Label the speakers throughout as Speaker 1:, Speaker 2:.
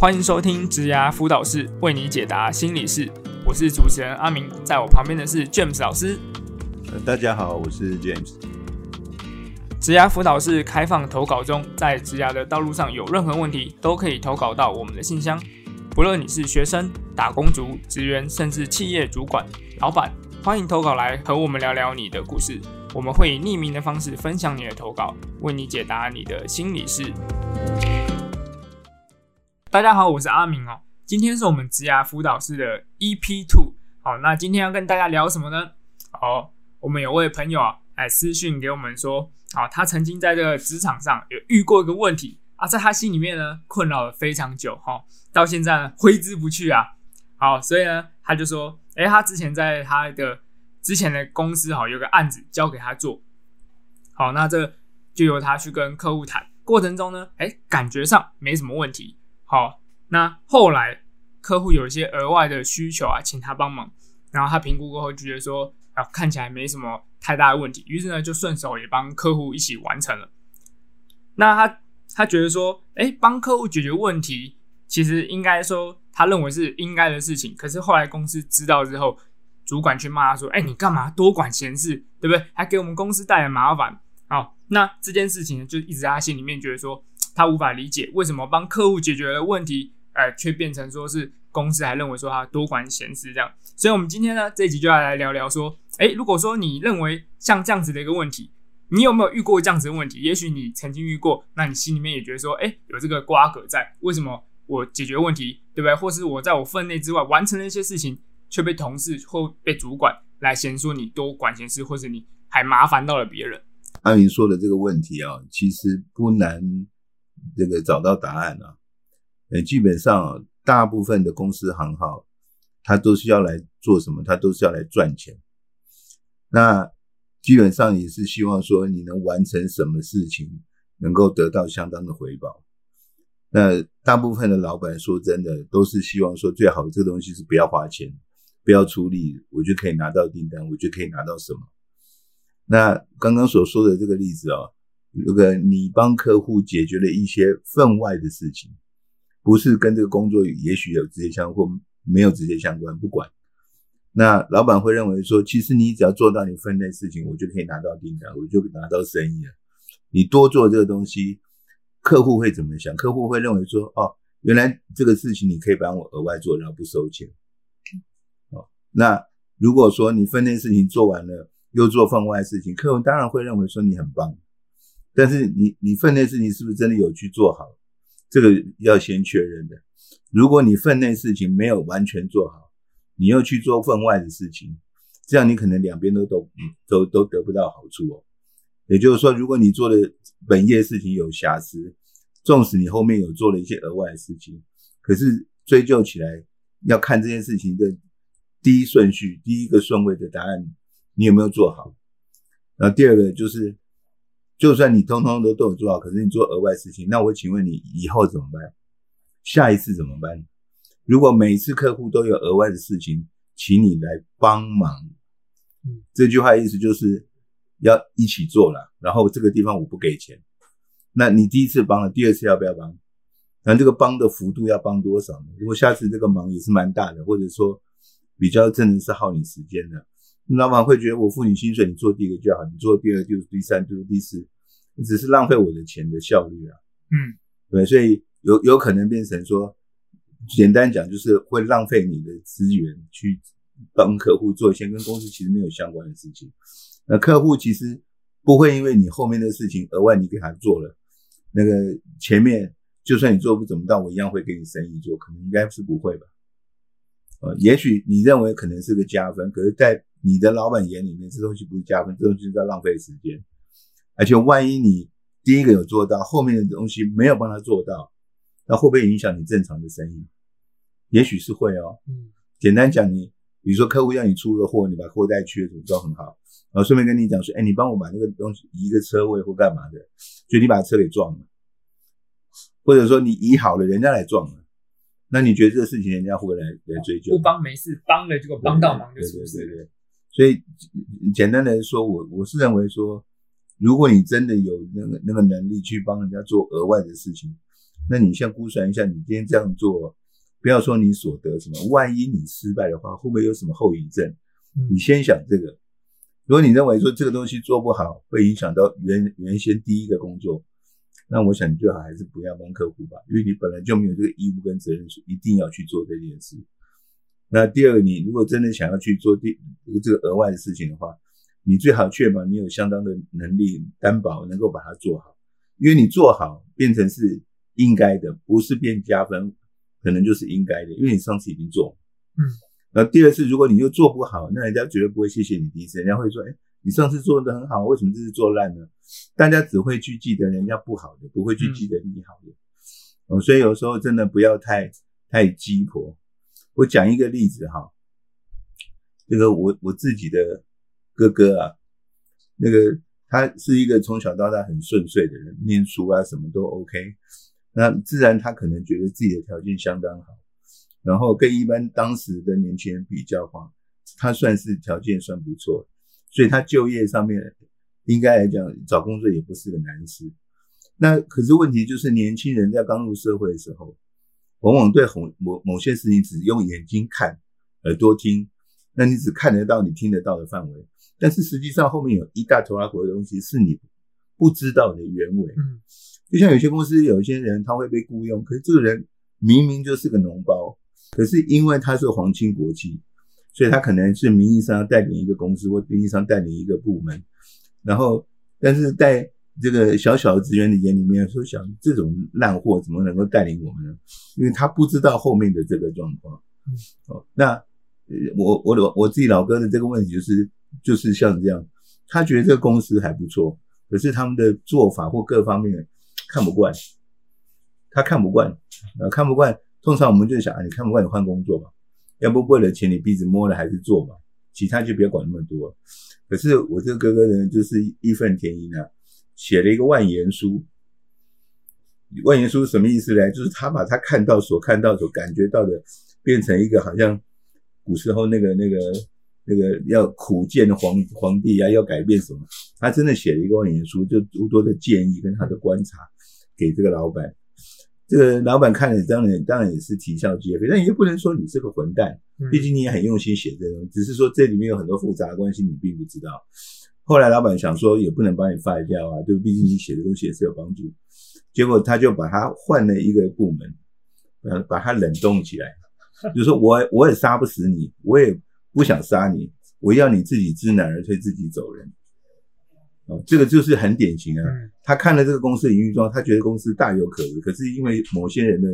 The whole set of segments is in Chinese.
Speaker 1: 欢迎收听职涯辅导室，为你解答心理事。我是主持人阿明，在我旁边的是 James 老师。
Speaker 2: 呃，大家好，我是 James。
Speaker 1: 职涯辅导室开放投稿中，在职涯的道路上有任何问题，都可以投稿到我们的信箱。不论你是学生、打工族、职员，甚至企业主管、老板，欢迎投稿来和我们聊聊你的故事。我们会以匿名的方式分享你的投稿，为你解答你的心理事。大家好，我是阿明哦。今天是我们职涯辅导室的 EP Two。好，那今天要跟大家聊什么呢？哦，我们有位朋友啊，哎私讯给我们说，啊，他曾经在这个职场上有遇过一个问题啊，在他心里面呢困扰了非常久哈，到现在呢挥之不去啊。好，所以呢他就说，诶，他之前在他的之前的公司哈有个案子交给他做，好，那这就由他去跟客户谈，过程中呢，诶，感觉上没什么问题。好，那后来客户有一些额外的需求啊，请他帮忙，然后他评估过后就觉得说啊，看起来没什么太大的问题，于是呢就顺手也帮客户一起完成了。那他他觉得说，哎，帮客户解决问题，其实应该说他认为是应该的事情。可是后来公司知道之后，主管去骂他说，哎，你干嘛多管闲事，对不对？还给我们公司带来麻烦。好，那这件事情，就一直在他心里面觉得说。他无法理解为什么帮客户解决了问题，哎，却变成说是公司还认为说他多管闲事这样。所以，我们今天呢这一集就要来聊聊说，哎，如果说你认为像这样子的一个问题，你有没有遇过这样子的问题？也许你曾经遇过，那你心里面也觉得说，哎，有这个瓜葛在，为什么我解决问题，对不对？或是我在我分内之外完成了一些事情，却被同事或被主管来嫌说你多管闲事，或者你还麻烦到了别人？
Speaker 2: 阿云说的这个问题啊，其实不难。这个找到答案了，呃，基本上大部分的公司行号，它都是要来做什么？它都是要来赚钱。那基本上也是希望说你能完成什么事情，能够得到相当的回报。那大部分的老板说真的，都是希望说最好这个东西是不要花钱，不要出力，我就可以拿到订单，我就可以拿到什么。那刚刚所说的这个例子啊。如果你帮客户解决了一些分外的事情，不是跟这个工作也许有直接相关，或没有直接相关，不管，那老板会认为说，其实你只要做到你分内事情，我就可以拿到订单，我就拿到生意了。你多做这个东西，客户会怎么想？客户会认为说，哦，原来这个事情你可以帮我额外做，然后不收钱。哦，那如果说你分内事情做完了，又做分外事情，客户当然会认为说你很棒。但是你你分内事情是不是真的有去做好？这个要先确认的。如果你分内事情没有完全做好，你又去做分外的事情，这样你可能两边都都都都得不到好处哦。也就是说，如果你做的本业事情有瑕疵，纵使你后面有做了一些额外的事情，可是追究起来要看这件事情的第一顺序、第一个顺位的答案，你有没有做好？然后第二个就是。就算你通通都都有做好，可是你做额外事情，那我请问你以后怎么办？下一次怎么办？如果每次客户都有额外的事情，请你来帮忙。这句话意思就是要一起做了，然后这个地方我不给钱。那你第一次帮了，第二次要不要帮？那这个帮的幅度要帮多少呢？如果下次这个忙也是蛮大的，或者说比较真的是耗你时间的。老板会觉得我付你薪水，你做第一个就好，你做第二就是第三就是第四，只是浪费我的钱的效率啊。
Speaker 1: 嗯，
Speaker 2: 对，所以有有可能变成说，简单讲就是会浪费你的资源去帮客户做一些跟公司其实没有相关的事情。那客户其实不会因为你后面的事情额外你给他做了，那个前面就算你做不怎么到，我一样会给你生意做，可能应该是不会吧。呃，也许你认为可能是个加分，可是，在你的老板眼里面，这东西不是加分，这东西是在浪费时间。而且，万一你第一个有做到，后面的东西没有帮他做到，那会不会影响你正常的生意？也许是会哦。嗯，简单讲，你比如说客户要你出个货，你把货带去，怎么都很好。然后顺便跟你讲说，哎，你帮我把那个东西移个车位或干嘛的，就你把车给撞了，或者说你移好了，人家来撞了。那你觉得这个事情人家会来来追究？
Speaker 1: 不帮没事，帮了结果帮到忙就出
Speaker 2: 事。对对对。所以简单来说，我我是认为说，如果你真的有那个那个能力去帮人家做额外的事情，那你先估算一下，你今天这样做，不要说你所得什么，万一你失败的话，会不会有什么后遗症？你先想这个。如果你认为说这个东西做不好，会影响到原原先第一个工作，那我想你最好还是不要帮客户吧，因为你本来就没有这个义务跟责任，一定要去做这件事。那第二个，你如果真的想要去做第这个额外的事情的话，你最好确保你有相当的能力担保能够把它做好，因为你做好变成是应该的，不是变加分，可能就是应该的，因为你上次已经做。
Speaker 1: 嗯。
Speaker 2: 那第二次如果你又做不好，那人家绝对不会谢谢你第一次，人家会说：“哎，你上次做的很好，为什么这次做烂呢？”大家只会去记得人家不好的，不会去记得你好的。哦，所以有时候真的不要太太鸡婆。我讲一个例子哈，这个我我自己的哥哥啊，那个他是一个从小到大很顺遂的人，念书啊什么都 OK，那自然他可能觉得自己的条件相当好。然后跟一般当时的年轻人比较话，他算是条件算不错，所以他就业上面应该来讲找工作也不是个难事。那可是问题就是年轻人在刚入社会的时候，往往对某某某些事情只用眼睛看，耳朵听，那你只看得到你听得到的范围，但是实际上后面有一大坨拉坨的东西是你不知道的原委。嗯，就像有些公司有一些人他会被雇佣，可是这个人明明就是个脓包。可是因为他是皇亲国戚，所以他可能是名义上带领一个公司，或名义上带领一个部门，然后，但是在这个小小的职员的眼里面，说想这种烂货怎么能够带领我们呢？因为他不知道后面的这个状况。哦，那我我我我自己老哥的这个问题就是就是像这样，他觉得这个公司还不错，可是他们的做法或各方面看不惯，他看不惯，啊看不惯。通常我们就想啊，你看不惯你换工作吧，要不为了钱你鼻子摸了还是做吧，其他就别管那么多。可是我这个哥哥呢，就是义愤填膺啊，写了一个万言书。万言书什么意思呢？就是他把他看到、所看到、所感觉到的，变成一个好像古时候那个、那个、那个要苦谏皇皇帝啊，要改变什么？他真的写了一个万言书，就诸多的建议跟他的观察给这个老板。这个老板看了，当然当然也是啼笑皆非，但也不能说你是个混蛋，毕竟你也很用心写这个，只是说这里面有很多复杂的关系，你并不知道。后来老板想说，也不能把你废掉啊，就毕竟你写的东西也是有帮助。结果他就把他换了一个部门，呃，把他冷冻起来，就说我我也杀不死你，我也不想杀你，我要你自己知难而退，自己走人。哦，这个就是很典型啊。他看了这个公司的营运状况，他觉得公司大有可为，可是因为某些人的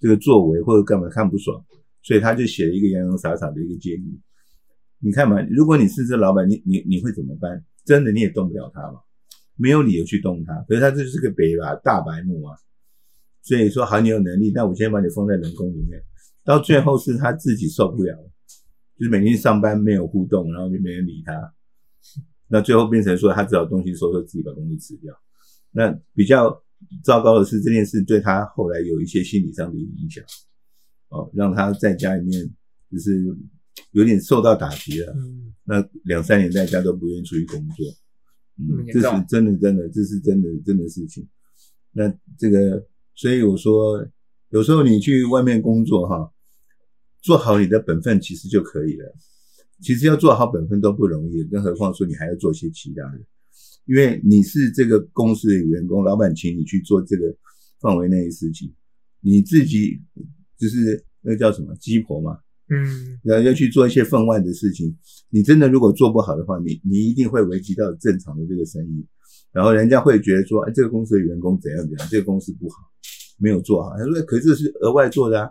Speaker 2: 这个作为或者干嘛看不爽，所以他就写了一个洋洋洒洒的一个建议。你看嘛，如果你是这老板，你你你会怎么办？真的你也动不了他嘛，没有理由去动他。可是他这就是个北吧大白目啊。所以说，好，你有能力，那我先把你封在人工里面。到最后是他自己受不了，就是每天上班没有互动，然后就没人理他。那最后变成说，他只好东西收收，自己把东西吃掉。那比较糟糕的是，这件事对他后来有一些心理上的影响，哦，让他在家里面就是有点受到打击了。嗯，那两三年在家都不愿意出去工作。嗯，这是真的，真的，这是真的，真的事情。那这个，所以我说，有时候你去外面工作哈，做好你的本分其实就可以了。其实要做好本分都不容易，更何况说你还要做些其他的。因为你是这个公司的员工，老板请你去做这个范围内的事情，你自己就是那个叫什么鸡婆嘛，嗯，然后要去做一些分外的事情。你真的如果做不好的话，你你一定会危及到正常的这个生意，然后人家会觉得说，哎，这个公司的员工怎样怎样，这个公司不好，没有做好。他说，可是是额外做的啊。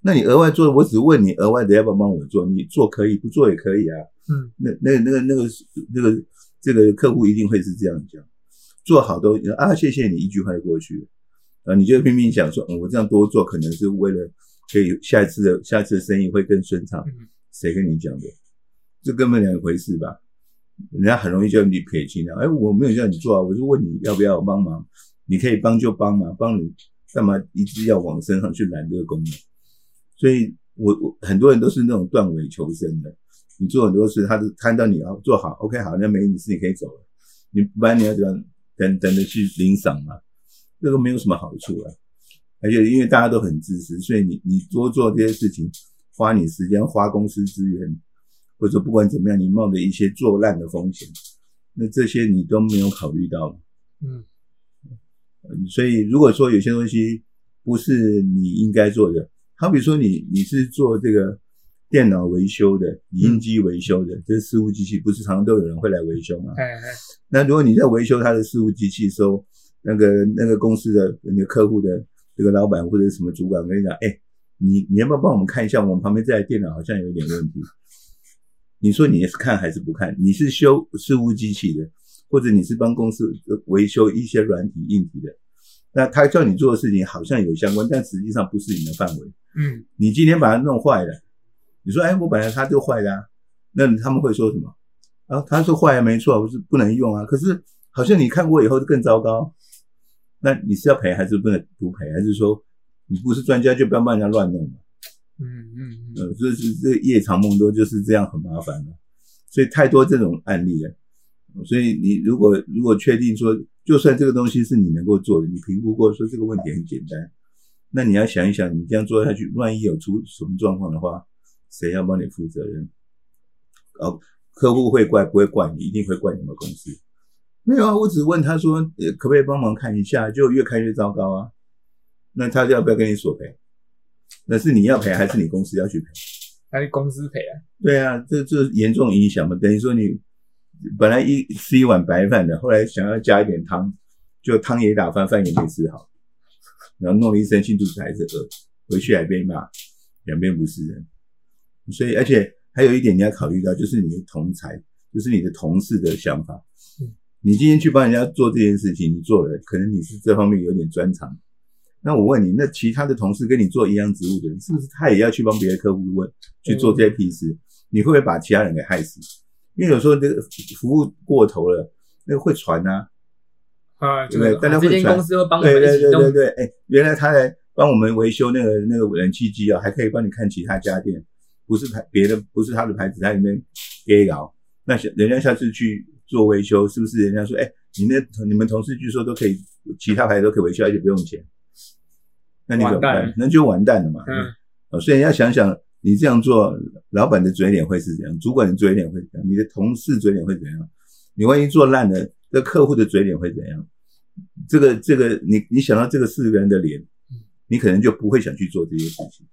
Speaker 2: 那你额外做，我只问你额外的要不要帮我做？你做可以，不做也可以啊。嗯，那那那个那个那个这个客户一定会是这样讲，做好都啊，谢谢你一句话就过去了啊，你就拼命想说，嗯，我这样多做可能是为了可以下一次的下一次的生意会更顺畅。谁跟你讲的？这根本两回事吧？人家很容易叫你撇清啊，哎，我没有叫你做啊，我就问你要不要帮忙，你可以帮就帮嘛，帮你干嘛一直要往身上去揽这个功能？所以，我我很多人都是那种断尾求生的。你做很多事，他都看到你要做好，OK，好，那没你事，你可以走了。你不然你要怎样等等着去领赏嘛？这个没有什么好处啊。而且因为大家都很自私，所以你你多做这些事情，花你时间，花公司资源，或者说不管怎么样，你冒着一些做烂的风险，那这些你都没有考虑到。
Speaker 1: 嗯，
Speaker 2: 所以如果说有些东西不是你应该做的，好比说你你是做这个电脑维修的、影音机维修的，这事务机器不是常常都有人会来维修吗？
Speaker 1: 哎哎，
Speaker 2: 那如果你在维修他的事务机器的时候，那个那个公司的那个客户的这个老板或者什么主管跟你讲，哎，你你要不要帮我们看一下，我们旁边这台电脑好像有点问题？你说你是看还是不看？你是修事务机器的，或者你是帮公司维修一些软体硬体的？那他叫你做的事情好像有相关，但实际上不是你的范围。
Speaker 1: 嗯，
Speaker 2: 你今天把它弄坏了，你说，哎，我本来它就坏的啊，那他们会说什么？啊，他说坏了没错，不是不能用啊，可是好像你看过以后就更糟糕。那你是要赔还是不能不赔？还是说你不是专家就不要帮人家乱弄嘛？
Speaker 1: 嗯嗯嗯，
Speaker 2: 呃，这是这夜长梦多就是这样很麻烦的，所以太多这种案例了。所以你如果如果确定说，就算这个东西是你能够做的，你评估过说这个问题很简单，那你要想一想，你这样做下去，万一有出什么状况的话，谁要帮你负责任？哦，客户会怪不会怪你？一定会怪你们公司。没有啊，我只问他说，呃，可不可以帮忙看一下？就越看越糟糕啊。那他要不要跟你索赔？那是你要赔还是你公司要去赔？
Speaker 1: 还是公司赔啊？
Speaker 2: 对啊，这这严重影响嘛。等于说你本来一吃一碗白饭的，后来想要加一点汤，就汤也打翻，饭也没吃好，然后弄了一身性肚子还是饿，回去还被骂，两边不是人。所以，而且还有一点你要考虑到，就是你的同才，就是你的同事的想法。你今天去帮人家做这件事情，你做了，可能你是这方面有点专长。那我问你，那其他的同事跟你做一样职务的人，是不是他也要去帮别的客户问去做这些屁事？你会不会把其他人给害死？因为有时候这个服务过头了，那个会传啊，
Speaker 1: 啊，
Speaker 2: 对不对？大家会传。
Speaker 1: 这间公司会帮我们
Speaker 2: 对对对对对，哎，原来他来帮我们维修那个那个冷气机啊，还可以帮你看其他家电，不是牌别的，不是他的牌子，在里面给搞。那下人家下次去做维修，是不是人家说，哎，你那你们同事据说都可以，其他牌子都可以维修，而且不用钱，那你怎么办？那就完蛋了嘛。所以要想想，你这样做，老板的嘴脸会是怎样？主管的嘴脸会怎样？你的同事嘴脸会怎样？你万一做烂了，这客户的嘴脸会怎样？这个这个，你你想到这个四个人的脸，你可能就不会想去做这些事情。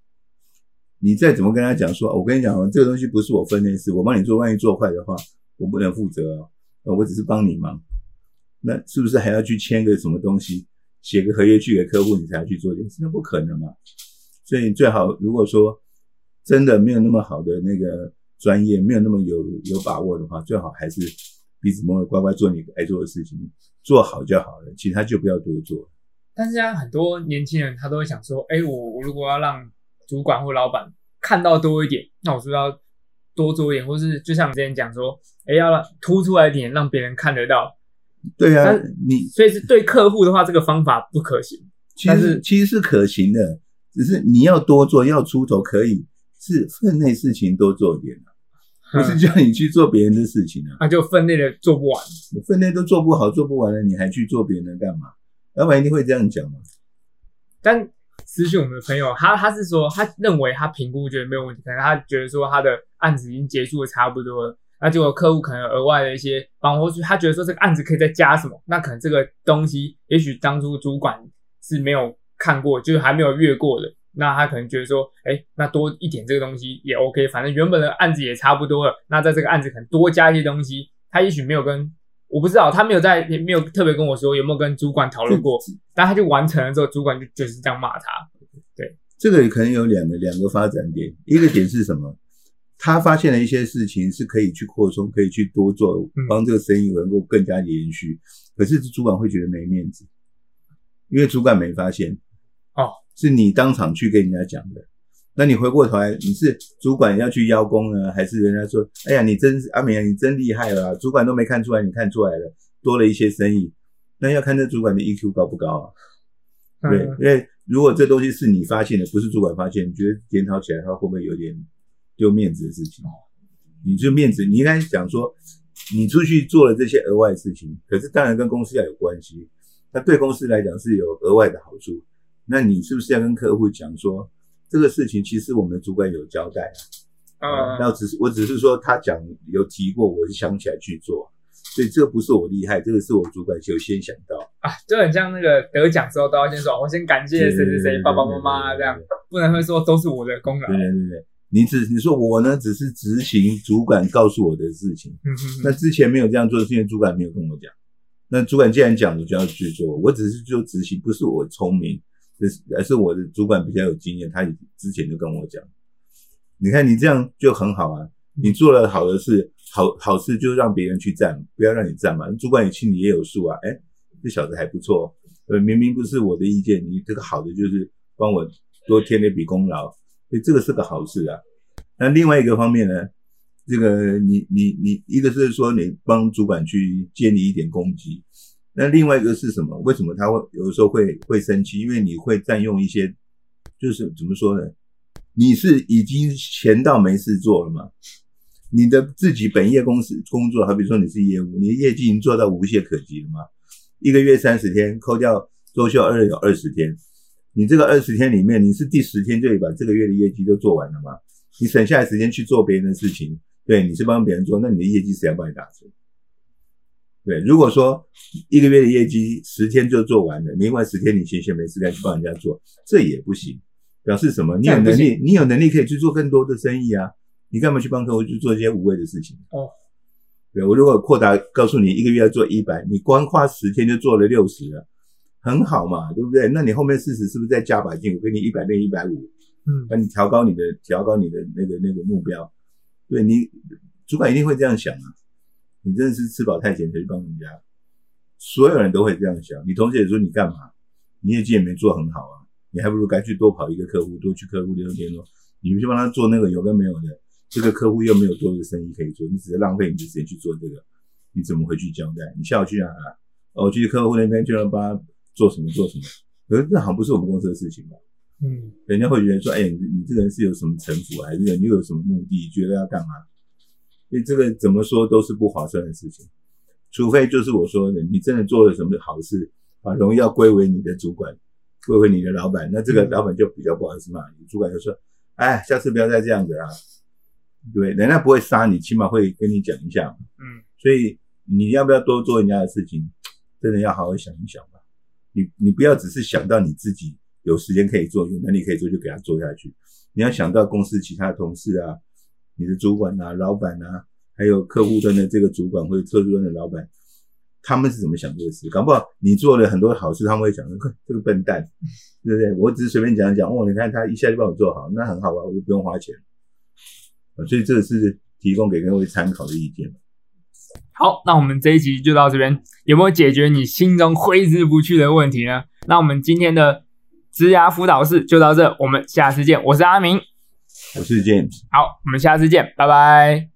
Speaker 2: 你再怎么跟他讲说，我跟你讲哦，这个东西不是我分内事，我帮你做，万一做坏的话，我不能负责哦，呃我只是帮你忙。那是不是还要去签个什么东西，写个合约去给客户，你才要去做这件事？那不可能嘛。所以最好，如果说真的没有那么好的那个专业，没有那么有有把握的话，最好还是鼻子摸摸乖乖做你该做的事情，做好就好了，其他就不要多做。
Speaker 1: 但是啊很多年轻人他都会想说，哎，我我如果要让主管或老板看到多一点，那我是不是要多做一点，或是就像你之前讲说，哎，要让突出来一点，让别人看得到。
Speaker 2: 对啊，你
Speaker 1: 所以是对客户的话，这个方法不可行。
Speaker 2: 其实其实是可行的，只是你要多做，要出头可以，是分内事情多做点啊，不是叫你去做别人的事情啊。
Speaker 1: 那就分内的做不完。
Speaker 2: 分内都做不好，做不完了，你还去做别人的干嘛？老板一定会这样讲嘛。
Speaker 1: 但私讯我们的朋友，他他是说，他认为他评估觉得没有问题，可能他觉得说他的案子已经结束的差不多了，那结果客户可能额外的一些帮，或是他觉得说这个案子可以再加什么，那可能这个东西，也许当初主管是没有看过，就是还没有越过的，那他可能觉得说，哎，那多一点这个东西也 OK，反正原本的案子也差不多了，那在这个案子可能多加一些东西，他也许没有跟。我不知道，他没有在，也没有特别跟我说有没有跟主管讨论过，但他就完成了之后，主管就就是这样骂他。
Speaker 2: 对这个可能有两个两个发展点，一个点是什么？他发现了一些事情是可以去扩充，可以去多做
Speaker 1: 嗯，
Speaker 2: 帮这个生意能够更加延续。可是主管会觉得没面子，因为主管没发现，
Speaker 1: 哦，
Speaker 2: 是你当场去跟人家讲的。那你回过头来，你是主管要去邀功呢，还是人家说，哎呀，你真是阿美啊，你真厉害了啊、主管都没看出来，你看出来了，多了一些生意。那要看这主管的 EQ 高不高啊？对，
Speaker 1: 嗯
Speaker 2: 因为如果这东西是你发现的，不是主管发现，你觉得检讨起来，的话会不会有点丢面子的事情？你就面子，你应该讲说，你出去做了这些额外的事情，可是当然跟公司要有关系，那对公司来讲是有额外的好处，那你是不是要跟客户讲说，这个事情其实我们的主管有交代啊？
Speaker 1: 嗯，
Speaker 2: 那只是我只是说他讲有提过，我是想起来去做，所以这个不是我厉害，这个是我主管就先想到。
Speaker 1: 啊，就很像那个得奖之后都要先说，我先感谢谁谁谁爸爸妈妈这样，不能会说都是我的功劳。
Speaker 2: 对对对对，你只你说我呢，只是执行主管告诉我的事情。
Speaker 1: 嗯嗯
Speaker 2: 那之前没有这样做，是因为主管没有跟我讲。那主管既然讲，我就要去做。我只是做执行，不是我聪明，而是而是我的主管比较有经验，他之前就跟我讲。你看你这样就很好啊，你做了好的事，好好事就让别人去占，不要让你占嘛。主管也心里也有数啊，哎，这小子还不错。呃，明明不是我的意见，你这个好的就是帮我多添了一笔功劳，所以这个是个好事啊。那另外一个方面呢，这个你你你，一个是说你帮主管去建立一点攻击，那另外一个是什么？为什么他会有时候会会生气？因为你会占用一些，就是怎么说呢？你是已经闲到没事做了吗？你的自己本业公司工作，好比说你是业务，你的业绩已经做到无懈可击了吗？一个月三十天，扣掉周休二日有二十天，你这个二十天里面，你是第十天就把这个月的业绩都做完了吗？你省下来时间去做别人的事情，对，你是帮别人做，那你的业绩谁要帮你打折？对，如果说一个月的业绩十天就做完了，另外十天你闲闲没事干去帮人家做，这也不行。表示什么？你有能力，你有能力可以去做更多的生意啊！你干嘛去帮客户去做一些无谓的事情？
Speaker 1: 哦，
Speaker 2: 对我如果扩大告诉你一个月要做一百，你光花十天就做了六十了，很好嘛，对不对？那你后面四十是不是再加把劲？我给你一百变一百五，
Speaker 1: 嗯，
Speaker 2: 那你调高你的调高你的那个那个目标，对你主管一定会这样想啊！你真的是吃饱太闲才去帮人家，所有人都会这样想。你同事也说你干嘛？你业绩也没做很好啊，你还不如该去多跑一个客户，多去客户联络联络。你去帮他做那个有跟没有的，这个客户又没有多的生意可以做，你只是浪费你的时间去做这个，你怎么回去交代？你下午去哪啊？哦，去客户那边就要帮他做什么做什么？可是这好像不是我们公司的事情吧？
Speaker 1: 嗯，
Speaker 2: 人家会觉得说，哎、你你这个人是有什么城府，还是你又有什么目的，觉得要干嘛？所以这个怎么说都是不划算的事情，除非就是我说的，你真的做了什么好事，把荣耀归为你的主管，归为你的老板，那这个老板就比较不好意思骂你，主管就说，哎，下次不要再这样子啦。对，人家不会杀你，起码会跟你讲一下嘛。
Speaker 1: 嗯，
Speaker 2: 所以你要不要多做人家的事情，真的要好好想一想吧。你你不要只是想到你自己有时间可以做，有能力可以做就给他做下去。你要想到公司其他同事啊，你的主管啊、老板啊，还有客户端的这个主管或者特殊端的老板，他们是怎么想这个事？搞不好你做了很多好事，他们会讲说：“哼这个笨蛋，对不对？”我只是随便讲讲，哦，你看他一下就帮我做好，那很好啊，我就不用花钱。啊所以这个是提供给各位参考的意见。
Speaker 1: 好，那我们这一集就到这边，有没有解决你心中挥之不去的问题呢？那我们今天的职涯辅导室就到这，我们下次见。我是阿明，
Speaker 2: 我是 James。
Speaker 1: 好，我们下次见，拜拜。